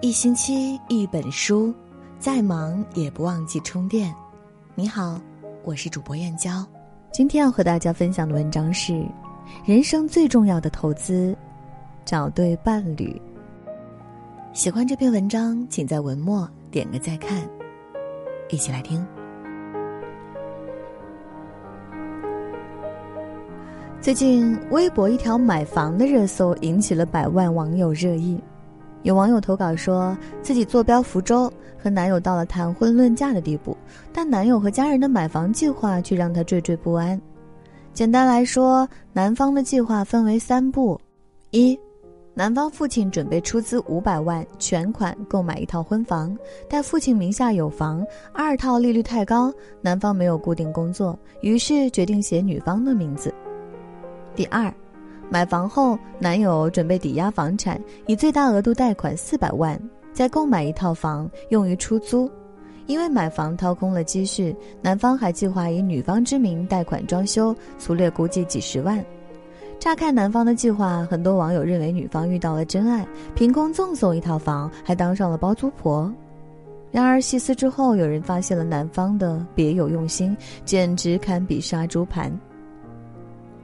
一星期一本书，再忙也不忘记充电。你好，我是主播燕娇，今天要和大家分享的文章是：人生最重要的投资，找对伴侣。喜欢这篇文章，请在文末点个再看。一起来听。最近，微博一条买房的热搜引起了百万网友热议。有网友投稿说，自己坐标福州，和男友到了谈婚论嫁的地步，但男友和家人的买房计划却让她惴惴不安。简单来说，男方的计划分为三步：一，男方父亲准备出资五百万全款购买一套婚房，但父亲名下有房，二套利率太高，男方没有固定工作，于是决定写女方的名字。第二。买房后，男友准备抵押房产，以最大额度贷款四百万，再购买一套房用于出租。因为买房掏空了积蓄，男方还计划以女方之名贷款装修，粗略估计几十万。乍看男方的计划，很多网友认为女方遇到了真爱，凭空赠送一套房，还当上了包租婆。然而细思之后，有人发现了男方的别有用心，简直堪比杀猪盘。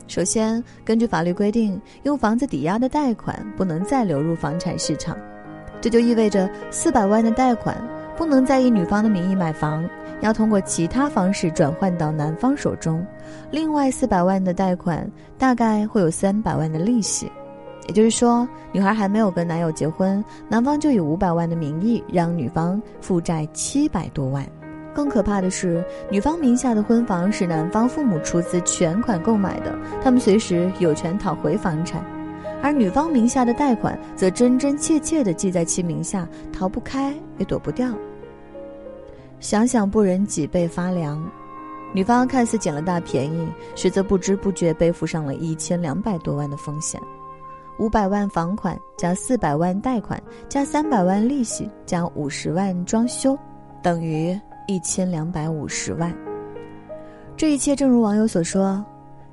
首先，根据法律规定，用房子抵押的贷款不能再流入房产市场，这就意味着四百万的贷款不能再以女方的名义买房，要通过其他方式转换到男方手中。另外四百万的贷款大概会有三百万的利息，也就是说，女孩还没有跟男友结婚，男方就以五百万的名义让女方负债七百多万。更可怕的是，女方名下的婚房是男方父母出资全款购买的，他们随时有权讨回房产；而女方名下的贷款则真真切切地记在其名下，逃不开也躲不掉。想想不忍脊背发凉。女方看似捡了大便宜，实则不知不觉背负上了一千两百多万的风险：五百万房款加四百万贷款加三百万利息加五十万装修，等于。一千两百五十万，这一切正如网友所说：“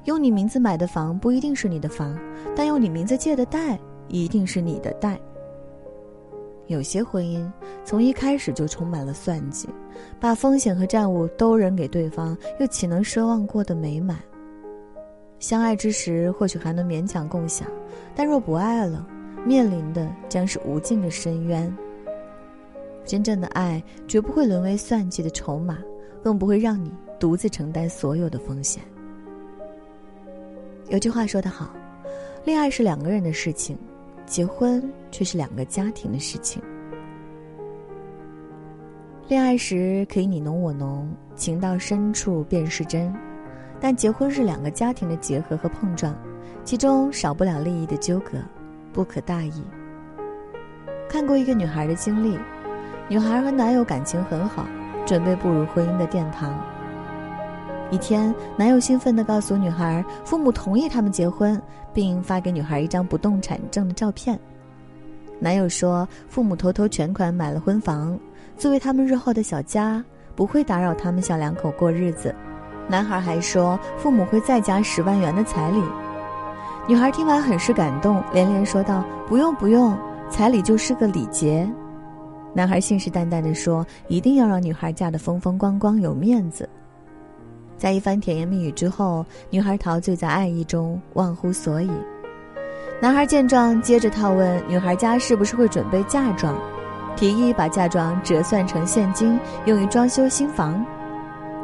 用你名字买的房不一定是你的房，但用你名字借的贷一定是你的贷。”有些婚姻从一开始就充满了算计，把风险和债务都扔给对方，又岂能奢望过得美满？相爱之时或许还能勉强共享，但若不爱了，面临的将是无尽的深渊。真正的爱绝不会沦为算计的筹码，更不会让你独自承担所有的风险。有句话说得好，恋爱是两个人的事情，结婚却是两个家庭的事情。恋爱时可以你侬我侬，情到深处便是真，但结婚是两个家庭的结合和碰撞，其中少不了利益的纠葛，不可大意。看过一个女孩的经历。女孩和男友感情很好，准备步入婚姻的殿堂。一天，男友兴奋地告诉女孩，父母同意他们结婚，并发给女孩一张不动产证的照片。男友说，父母偷偷全款买了婚房，作为他们日后的小家，不会打扰他们小两口过日子。男孩还说，父母会再加十万元的彩礼。女孩听完很是感动，连连说道：“不用不用，彩礼就是个礼节。”男孩信誓旦旦地说：“一定要让女孩嫁得风风光光、有面子。”在一番甜言蜜语之后，女孩陶醉在爱意中，忘乎所以。男孩见状，接着套问女孩家是不是会准备嫁妆，提议把嫁妆折算成现金，用于装修新房。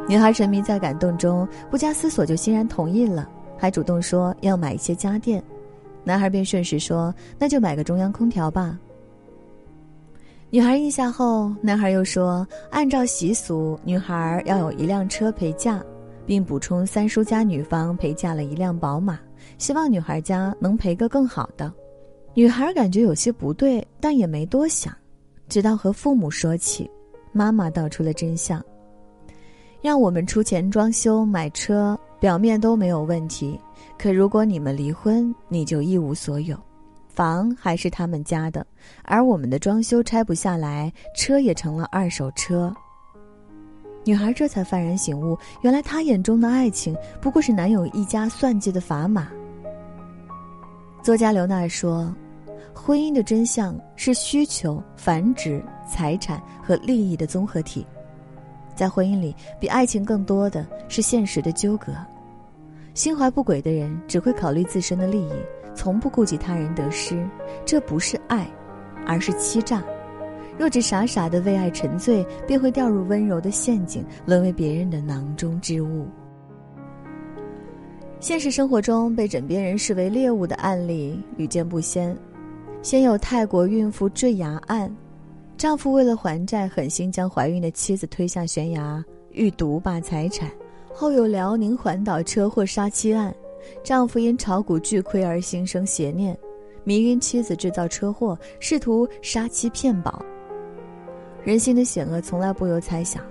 女孩沉迷在感动中，不加思索就欣然同意了，还主动说要买一些家电。男孩便顺势说：“那就买个中央空调吧。”女孩应下后，男孩又说：“按照习俗，女孩要有一辆车陪嫁，并补充三叔家女方陪嫁了一辆宝马，希望女孩家能陪个更好的。”女孩感觉有些不对，但也没多想，直到和父母说起，妈妈道出了真相：“让我们出钱装修买车，表面都没有问题，可如果你们离婚，你就一无所有。”房还是他们家的，而我们的装修拆不下来，车也成了二手车。女孩这才幡然醒悟，原来她眼中的爱情不过是男友一家算计的砝码。作家刘娜说：“婚姻的真相是需求、繁殖、财产和利益的综合体。在婚姻里，比爱情更多的是现实的纠葛。心怀不轨的人只会考虑自身的利益，从不顾及他人得失。这不是爱，而是欺诈。若只傻傻的为爱沉醉，便会掉入温柔的陷阱，沦为别人的囊中之物。”现实生活中，被枕边人视为猎物的案例屡见不鲜。先有泰国孕妇坠崖案，丈夫为了还债，狠心将怀孕的妻子推下悬崖，欲独霸财产；后有辽宁环岛车祸杀妻案，丈夫因炒股巨亏而心生邪念，迷晕妻子制造车祸，试图杀妻骗保。人心的险恶从来不由猜想，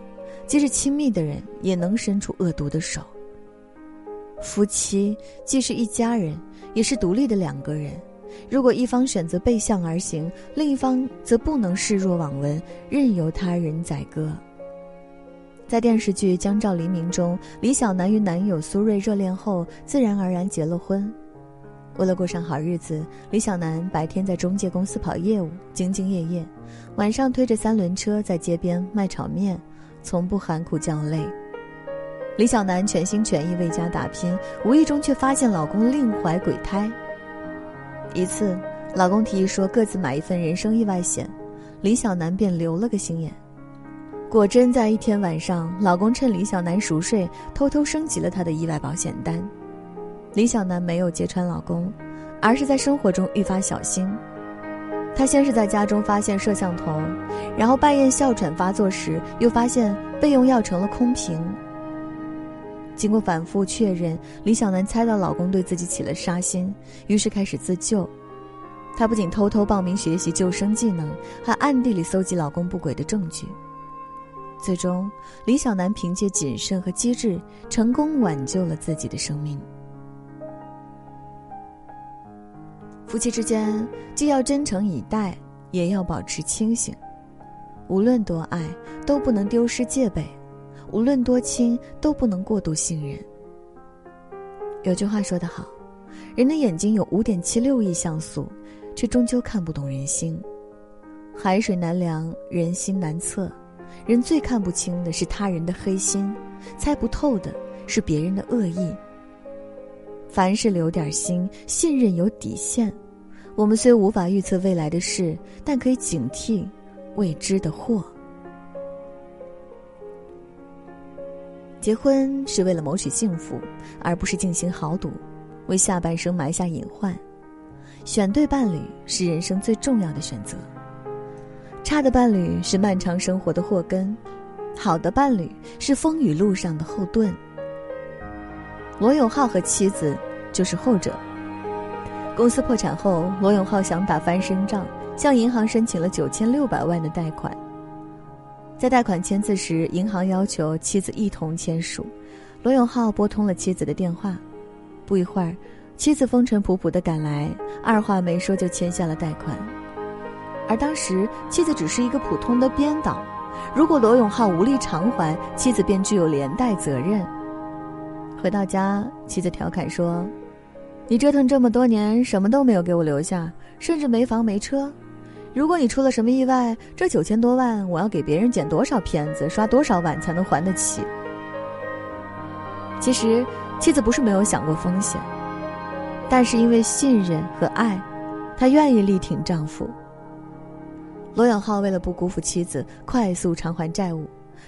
即使亲密的人也能伸出恶毒的手。夫妻既是一家人，也是独立的两个人。如果一方选择背向而行，另一方则不能视若罔闻，任由他人宰割。在电视剧《江照黎明》中，李小男与男友苏瑞热恋后，自然而然结了婚。为了过上好日子，李小男白天在中介公司跑业务，兢兢业业；晚上推着三轮车在街边卖炒面，从不喊苦叫累。李小男全心全意为家打拼，无意中却发现老公另怀鬼胎。一次，老公提议说各自买一份人生意外险，李小男便留了个心眼。果真在一天晚上，老公趁李小男熟睡，偷偷升级了他的意外保险单。李小男没有揭穿老公，而是在生活中愈发小心。他先是在家中发现摄像头，然后半夜哮喘发作时，又发现备用药成了空瓶。经过反复确认，李小楠猜到老公对自己起了杀心，于是开始自救。她不仅偷偷报名学习救生技能，还暗地里搜集老公不轨的证据。最终，李小楠凭借谨慎和机智，成功挽救了自己的生命。夫妻之间既要真诚以待，也要保持清醒。无论多爱，都不能丢失戒备。无论多亲，都不能过度信任。有句话说得好，人的眼睛有五点七六亿像素，却终究看不懂人心。海水难量，人心难测。人最看不清的是他人的黑心，猜不透的是别人的恶意。凡事留点心，信任有底线。我们虽无法预测未来的事，但可以警惕未知的祸。结婚是为了谋取幸福，而不是进行豪赌，为下半生埋下隐患。选对伴侣是人生最重要的选择。差的伴侣是漫长生活的祸根，好的伴侣是风雨路上的后盾。罗永浩和妻子就是后者。公司破产后，罗永浩想打翻身仗，向银行申请了九千六百万的贷款。在贷款签字时，银行要求妻子一同签署。罗永浩拨通了妻子的电话，不一会儿，妻子风尘仆仆地赶来，二话没说就签下了贷款。而当时，妻子只是一个普通的编导，如果罗永浩无力偿还，妻子便具有连带责任。回到家，妻子调侃说：“你折腾这么多年，什么都没有给我留下，甚至没房没车。”如果你出了什么意外，这九千多万我要给别人剪多少片子、刷多少碗才能还得起？其实，妻子不是没有想过风险，但是因为信任和爱，她愿意力挺丈夫。罗永浩为了不辜负妻子，快速偿还债务，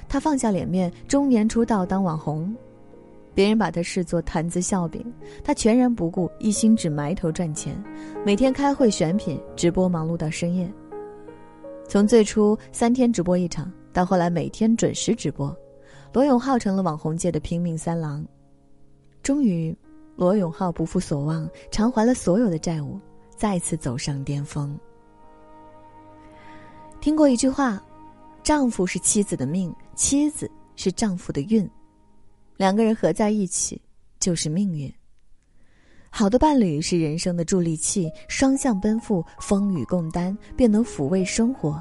他放下脸面，中年出道当网红，别人把他视作谈资笑柄，他全然不顾，一心只埋头赚钱，每天开会选品、直播，忙碌到深夜。从最初三天直播一场，到后来每天准时直播，罗永浩成了网红界的拼命三郎。终于，罗永浩不负所望，偿还了所有的债务，再次走上巅峰。听过一句话：“丈夫是妻子的命，妻子是丈夫的运，两个人合在一起就是命运。”好的伴侣是人生的助力器，双向奔赴，风雨共担，便能抚慰生活。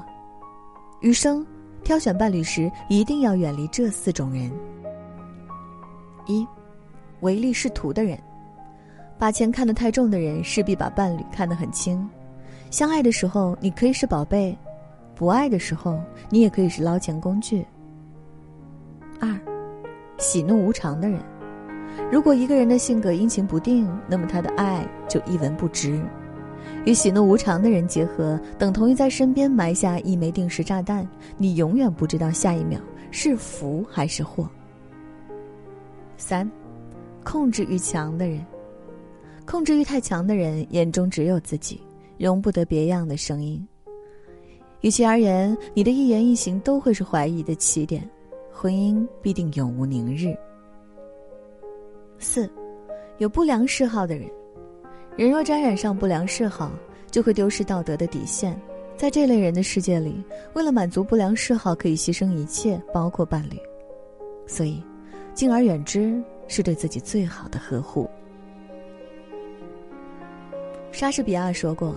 余生，挑选伴侣时一定要远离这四种人：一、唯利是图的人。把钱看得太重的人，势必把伴侣看得很轻。相爱的时候，你可以是宝贝；不爱的时候，你也可以是捞钱工具。二，喜怒无常的人。如果一个人的性格阴晴不定，那么他的爱就一文不值。与喜怒无常的人结合，等同于在身边埋下一枚定时炸弹，你永远不知道下一秒是福还是祸。三，控制欲强的人，控制欲太强的人眼中只有自己，容不得别样的声音。与其而言，你的一言一行都会是怀疑的起点，婚姻必定永无宁日。四，有不良嗜好的人。人若沾染上不良嗜好，就会丢失道德的底线。在这类人的世界里，为了满足不良嗜好，可以牺牲一切，包括伴侣。所以，敬而远之是对自己最好的呵护。莎士比亚说过：“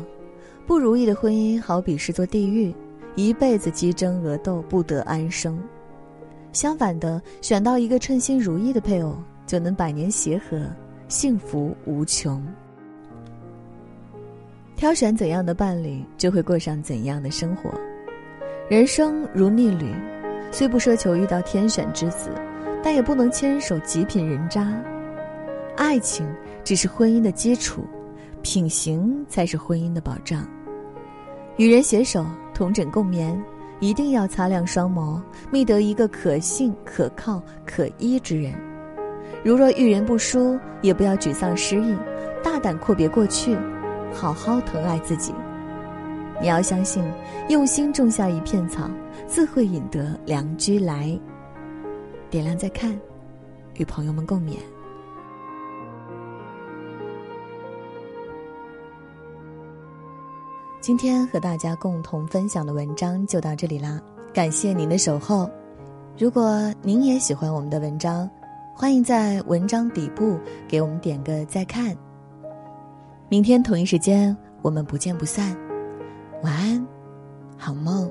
不如意的婚姻好比是座地狱，一辈子鸡争鹅斗，不得安生。相反的，选到一个称心如意的配偶，就能百年协和，幸福无穷。”挑选怎样的伴侣，就会过上怎样的生活。人生如逆旅，虽不奢求遇到天选之子，但也不能牵手极品人渣。爱情只是婚姻的基础，品行才是婚姻的保障。与人携手同枕共眠，一定要擦亮双眸，觅得一个可信、可靠、可依之人。如若遇人不淑，也不要沮丧失意，大胆阔别过去。好好疼爱自己，你要相信，用心种下一片草，自会引得良驹来。点亮再看，与朋友们共勉。今天和大家共同分享的文章就到这里啦，感谢您的守候。如果您也喜欢我们的文章，欢迎在文章底部给我们点个再看。明天同一时间，我们不见不散。晚安，好梦。